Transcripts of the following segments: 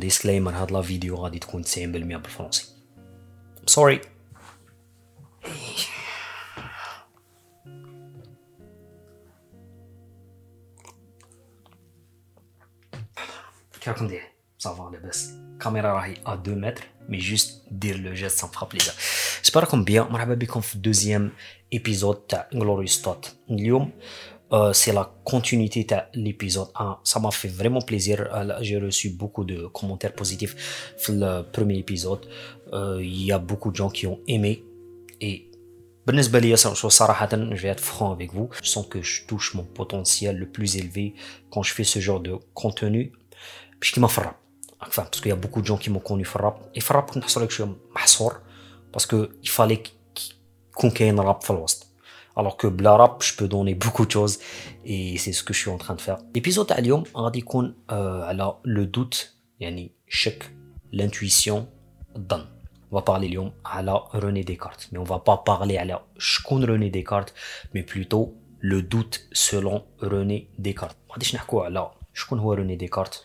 ديسكليمر هاد لا فيديو غادي تكون 90% بالفرنسي سوري كيراكم داير صافا لاباس الكاميرا راهي ا 2 متر مي جوست دير لو جيست سان فرا بليزير جيسبر راكم بيان مرحبا بكم في الدوزيام ايبيزود تاع غلوريوس توت اليوم c'est la continuité de l'épisode 1. Ça m'a fait vraiment plaisir. J'ai reçu beaucoup de commentaires positifs dans le premier épisode. Il y a beaucoup de gens qui ont aimé. Et بالنسبة لي صراحة je vais être franc avec vous. Je sens que je touche mon potentiel le plus élevé quand je fais ce genre de contenu. باش كيما في الراب enfin parce qu'il y a beaucoup de gens qui m'ont connu في الراب et في الراب كنت نحصل لك شوية محصور parce que il fallait يكون كاين راب في الوسط alors que بلا راب je peux donner beaucoup de choses et c'est ce que je suis en train de faire l'épisode تاع اليوم غادي يكون على le doute يعني الشك l'intuition الظن on va parler اليوم على René Descartes mais on va pas parler على شكون René Descartes mais plutôt le doute selon René Descartes ما غاديش نحكوا على شكون هو روني ديكارت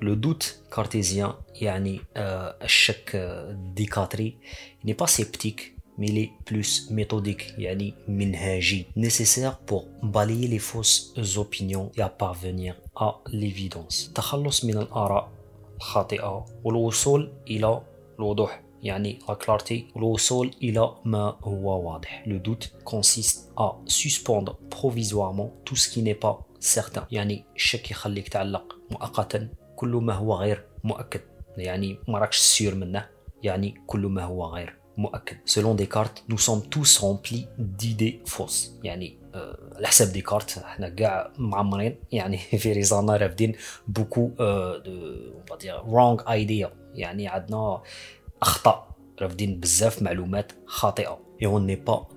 le doute cartésien, yani euh, chaque euh, décatri, n'est pas sceptique, mais il est plus méthodique, yani minhaji, nécessaire pour balayer les fausses opinions et à parvenir à l'évidence. تخلص من الآراء الخاطئة والوصول إلى الوضوح يعني la clarté والوصول إلى ما هو واضح. Le doute consiste à suspendre provisoirement tout ce qui n'est pas certain. يعني الشك يخليك تعلق مؤقتا كل ما هو غير مؤكد. يعني ما راكش سيور منه. يعني كل ما هو غير مؤكد. Selon Descartes nous sommes tous remplis d'idées fausses. يعني على حساب ديكارت إحنا كاع معمرين. يعني في ريزانا رافدين بوكو wrong idea. يعني عندنا أخطاء. رافدين بزاف معلومات خاطئة. Et on n'est pas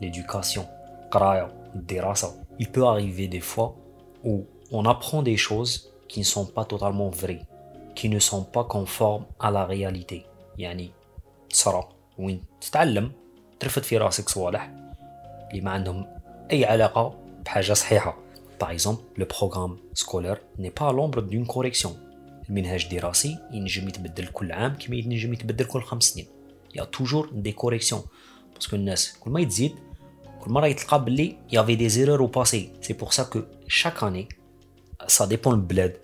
l'éducation, il peut arriver des fois où on apprend des choses qui ne sont pas totalement vraies, qui ne sont pas conformes à la réalité. يعني تصرى وين تتعلم ترفد في راسك صوالح اللي ما عندهم أي علاقة بحاجة صحيحة. Par exemple, le programme scolaire n'est pas à l'ombre d'une correction. المنهاج الدراسي ينجم يتبدل كل عام كما ينجم يتبدل كل خمس سنين. Il y a toujours des corrections. Parce que الناس كل ما يتزيد il y avait des erreurs au passé. C'est pour ça que chaque année, ça dépend le bled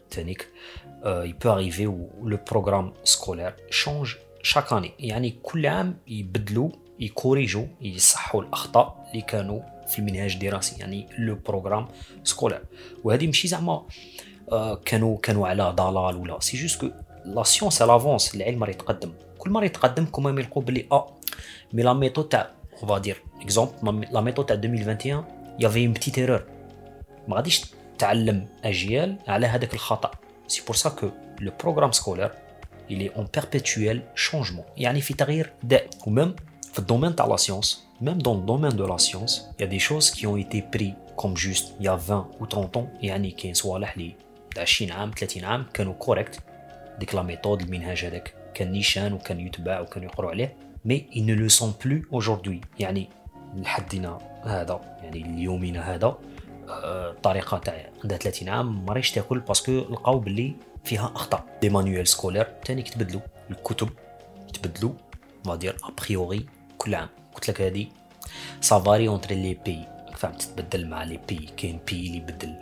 euh, il peut arriver où le programme scolaire change chaque année. يعني كل عام يبدلوا يكوريجوا يصحوا الاخطاء اللي كانوا في المنهاج الدراسي يعني لو بروغرام سكولير وهذه ماشي زعما كانوا كانوا على ضلال ولا سي جوست كو لا سيونس لافونس العلم راه يتقدم كل مره يتقدم كل ما يلقوا بلي اه مي لا ميثود تاع on va dire exemple la méthode à 2021 il y avait une petite erreur ما غاديش تعلم اجيال على هذاك الخطا سي بور سا كو لو بروغرام سكولير il est en perpétuel changement يعني في تغيير دائم وميم في الدومين تاع لا سيونس même dans le domaine de la science il y a des choses qui ont été prises comme juste il y a 20 ou 30 ans يعني كاين صوالح اللي 20 عام 30 عام كانوا كوريكت ديك لا ميثود المنهاج هذاك كان نيشان وكان يتباع وكانوا يقروا عليه mais ils ne le sont plus aujourd'hui. يعني لحدنا هذا يعني اليومنا هذا الطريقة تاع عندها 30 عام ما ريش تاكل باسكو لقاو باللي فيها أخطاء. دي مانيوال سكولير ثاني يتبدلوا الكتب يتبدلوا فادير ابريوري كل عام. قلت لك هذه سافاري اونتر لي بي فهمت؟ تتبدل مع لي بي كاين بي اللي يبدل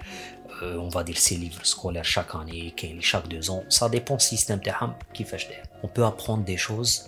اون فادير سي ليفر سكولير شاك اني كاين شاك دو زون سا ديبون السيستم تاعهم كيفاش داير. اون بو ابروند دي شوز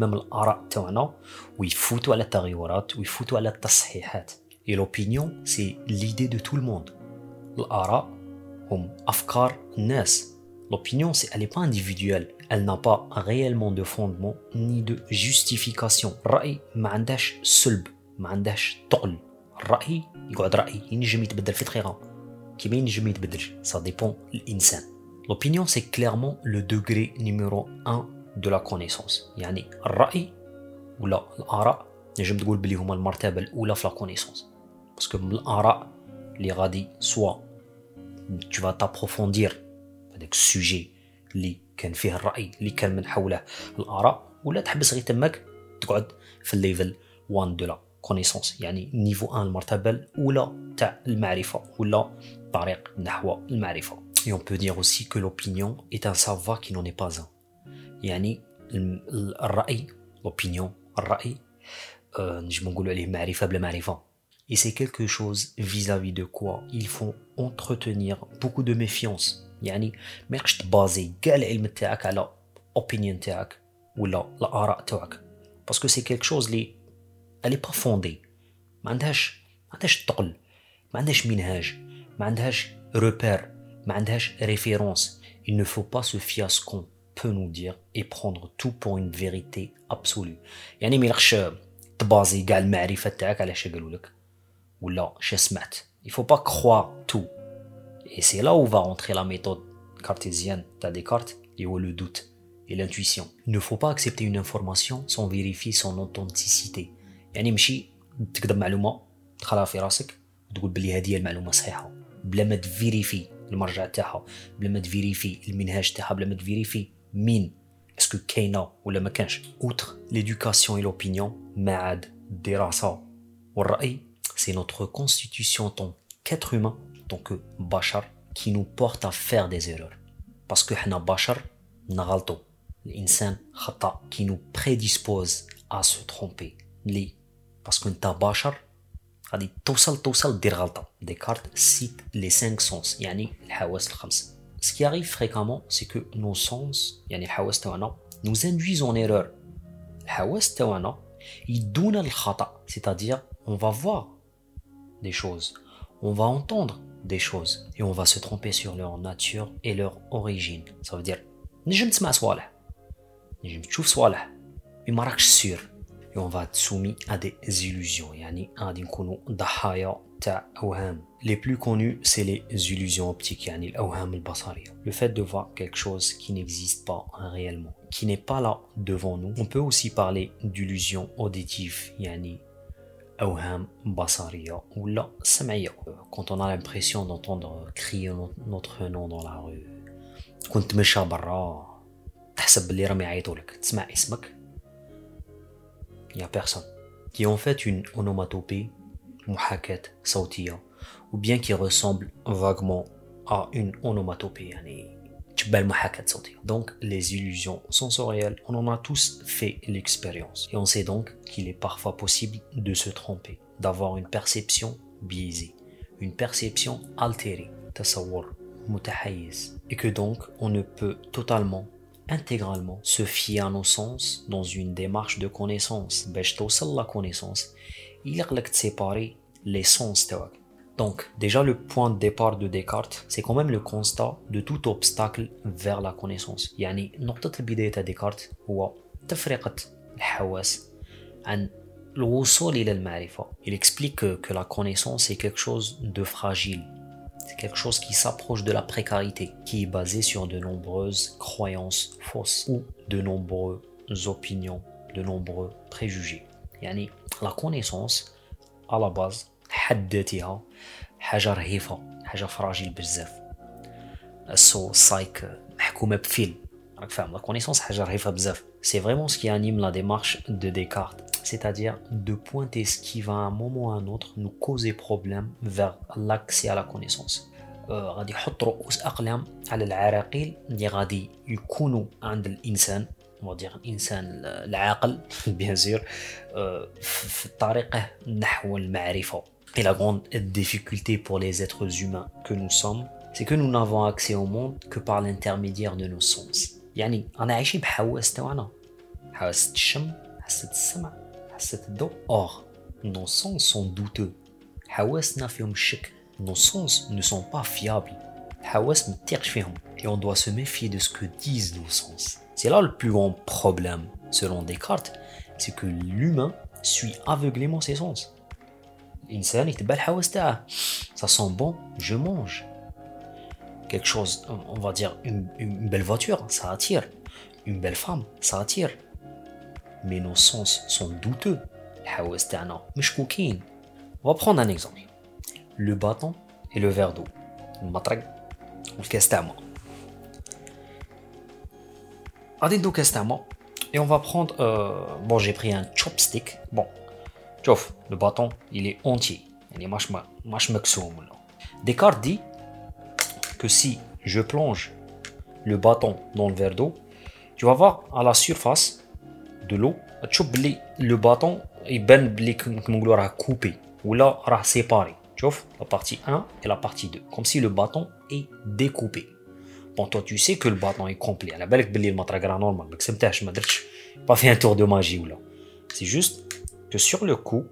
même الاراء تاعنا ويفوتوا على التغيرات ويفوتوا على التصحيحات et l'opinion c'est l'idée de tout le monde الاراء هم افكار الناس L'opinion, c'est, elle n'est pas individuelle. Elle n'a pas réellement de fondement ni de justification. الرأي ما عندهاش سلب ما عندهاش تقل الرأي يقعد رأي ينجم يتبدل في دقيقة كيما ينجم يتبدلش ça dépend الإنسان L'opinion, c'est clairement le degré numéro 1 de la connaissance. يعني الرأي ولا الآراء نجم تقول بلي هما المرتبة الأولى في la connaissance. Parce que من الآراء اللي غادي soit tu vas t'approfondir هذاك السوجي اللي كان فيه الراي اللي كان من حوله الاراء ولا تحبس غير تماك تقعد في الليفل 1 دو لا كونيسونس يعني نيفو 1 المرتبه الاولى تاع المعرفه ولا طريق نحو المعرفه Et on peut dire aussi que l'opinion est un savoir qui n'en est pas un. يعني الرأي l'opinion الرأي نجم نقولوا عليه معرفة بلا معرفة Et c'est quelque chose vis-à-vis de quoi il faut entretenir beaucoup de méfiance. يعني ما يقش تبازي كاع العلم تاعك على اوبينيون تاعك ولا الاراء تاعك باسكو سي كيلك شوز لي الي با فوندي ما عندهاش ما عندهاش تقل ما عندهاش منهاج ما عندهاش روبير ما عندهاش ريفيرونس il ne faut pas se fier à ce qu'on peut nous dire et prendre tout pour une vérité absolue يعني ما يلقش تبازي كاع المعرفه تاعك على اش قالوا لك ولا اش سمعت il faut pas croire tout Et c'est là où va rentrer la méthode cartésienne de Descartes et où le doute et l'intuition. Il ne faut pas accepter une information sans vérifier son authenticité. يعني ماشي تكذب معلومه تخليها في راسك وتقول بلي هذه المعلومه صحيحه بلا ما تفيريفي المرجع تاعها بلا ما تفيريفي المنهاج تاعها بلا ما تفيريفي مين اسكو كاينه ولا ما كانش اوتر ليدوكاسيون اي لوبينيون ما عاد الدراسه والراي سي نوتر كونستيتيوشن طون كاتر هومان tant que bachar qui nous porte à faire des erreurs. Parce que hna bachar nagalto, l'insan khata qui nous prédispose à se tromper. Li, parce que ta bachar غادي توصل توصل دير غلطة. Descartes cite les cinq sens يعني الحواس الخمس. Ce qui arrive fréquemment, c'est que nos sens, يعني الحواس تاعنا, nous induisent en erreur. الحواس تاعنا يدونا الخطأ, c'est-à-dire on va voir des choses, on va entendre des choses et on va se tromper sur leur nature et leur origine. Ça veut dire نجم تسمع صوالح نجم تشوف صوالح mais ما راكش sûr et on va être soumis à des illusions يعني غادي نكونوا ضحايا تاع اوهام les plus connus c'est les illusions optiques يعني الاوهام البصريه le fait de voir quelque chose qui n'existe pas réellement qui n'est pas là devant nous on peut aussi parler d'illusion auditive يعني أوهام بصرية ولا سمعية quand on a l'impression d'entendre crier notre nom dans la rue كنت تمشى برا تحسب بلي راهم يعيطوا لك تسمع اسمك يا بيرسون qui en fait une onomatopée محاكاة صوتية ou bien qui ressemble vaguement à une onomatopée يعني Donc, les illusions sensorielles, on en a tous fait l'expérience. Et on sait donc qu'il est parfois possible de se tromper, d'avoir une perception biaisée, une perception altérée, et que donc on ne peut totalement intégralement se fier à nos sens dans une démarche de connaissance. la connaissance, il de séparer les sens donc, déjà, le point de départ de Descartes, c'est quand même le constat de tout obstacle vers la connaissance. يعني نقطة البداية تاع ديكارت هو تفرقة الحواس عن الوصول إلى المعرفة. Il explique que, que la connaissance est quelque chose de fragile. C'est quelque chose qui s'approche de la précarité, qui est basé sur de nombreuses croyances fausses ou de nombreuses opinions, de nombreux préjugés. يعني la connaissance, à la base, حد ذاتها حاجة رهيفة حاجة فراجيل بزاف. السو سايك محكومة بفيل. راك فاهم لا كونيسونس حاجة رهيفة بزاف. سي فريمون سكي انيم لا ديمارش دو ديكارت c'est-à-dire de pointer ce qui va à un moment ou à un autre nous causer problème vers l'accès à la connaissance. غادي يحط رؤوس أقلام على العراقيل اللي غادي يكونوا عند الإنسان dire الإنسان العاقل bien sûr في الطريقة نحو المعرفة. et la grande difficulté pour les êtres humains que nous sommes c'est que nous n'avons accès au monde que par l'intermédiaire de nos sens يعني انا عايشين بحواس تاعنا حاسه الشم حاسه السمع حاسه الضوء or nos sens sont douteux حواسنا فيهم الشك nos sens ne sont pas fiables حواس ما فيهم et on doit se méfier de ce que disent nos sens c'est là le plus grand problème selon Descartes c'est que l'humain suit aveuglément ses sens الانسان يتبع الحواس تاعه ça sent bon je mange quelque chose, on va dire une, une belle voiture, ça attire. Une belle femme, ça attire. Mais nos sens sont douteux. On va prendre un exemple. Le bâton et le verre d'eau. Le matrag ou le kestama. Et on va prendre. Euh, bon, j'ai pris un chopstick. Bon, le bâton, il est entier. Il est Descartes dit que si je plonge le bâton dans le verre d'eau, tu vas voir à la surface de l'eau, le bâton est ben coupé ou là séparé. Tu vois la partie 1 et la partie 2, comme si le bâton est découpé. Bon, toi, tu sais que le bâton est complet. La belle le normal, mais c'est pas fait un tour de magie ou là. C'est juste que sur le coup,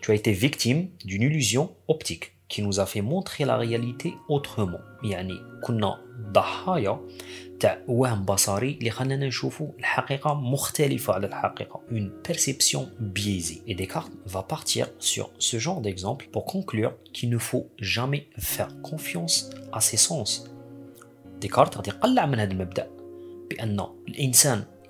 tu as été victime d'une illusion optique qui nous a fait montrer la réalité autrement يعني كنا ضحايا تاع وهم بصري اللي خلانا نشوفوا الحقيقة مختلفة على الحقيقة une perception biaisée et Descartes va partir sur ce genre d'exemple pour conclure qu'il ne faut jamais faire confiance à ses sens Descartes غادي يقلع من هذا المبدأ بأن الإنسان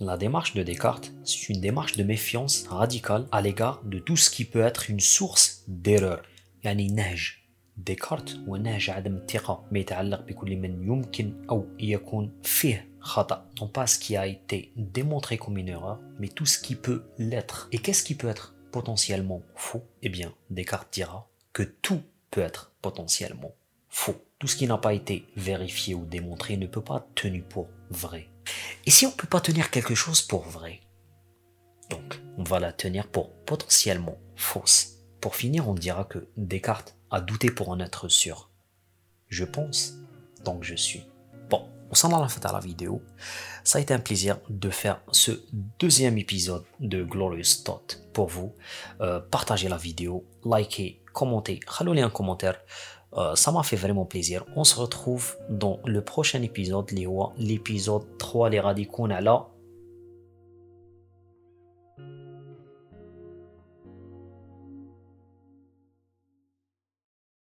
La démarche de Descartes, c'est une démarche de méfiance radicale à l'égard de tout ce qui peut être une source d'erreur. يعني نهج ديكارت هو نهج عدم الثقة ما يتعلق بكل من يمكن أو يكون فيه خطأ. Non pas ce qui a été démontré comme une erreur, mais tout ce qui peut l'être. Et qu'est-ce qui peut être potentiellement faux Eh bien, Descartes dira que tout peut être potentiellement faux. Tout ce qui n'a pas été vérifié ou démontré ne peut pas être tenu pour vrai. Et si on ne peut pas tenir quelque chose pour vrai? Donc, on va la tenir pour potentiellement fausse. Pour finir, on dira que Descartes a douté pour en être sûr. Je pense, donc je suis. Bon, on s'en va la fin à la vidéo. Ça a été un plaisir de faire ce deuxième épisode de Glorious Thought pour vous. Euh, partagez la vidéo, likez, commentez, rallonez un commentaire. Euh, ça m'a fait vraiment plaisir. On se retrouve dans le prochain épisode, l'épisode 3, les radicaux, là,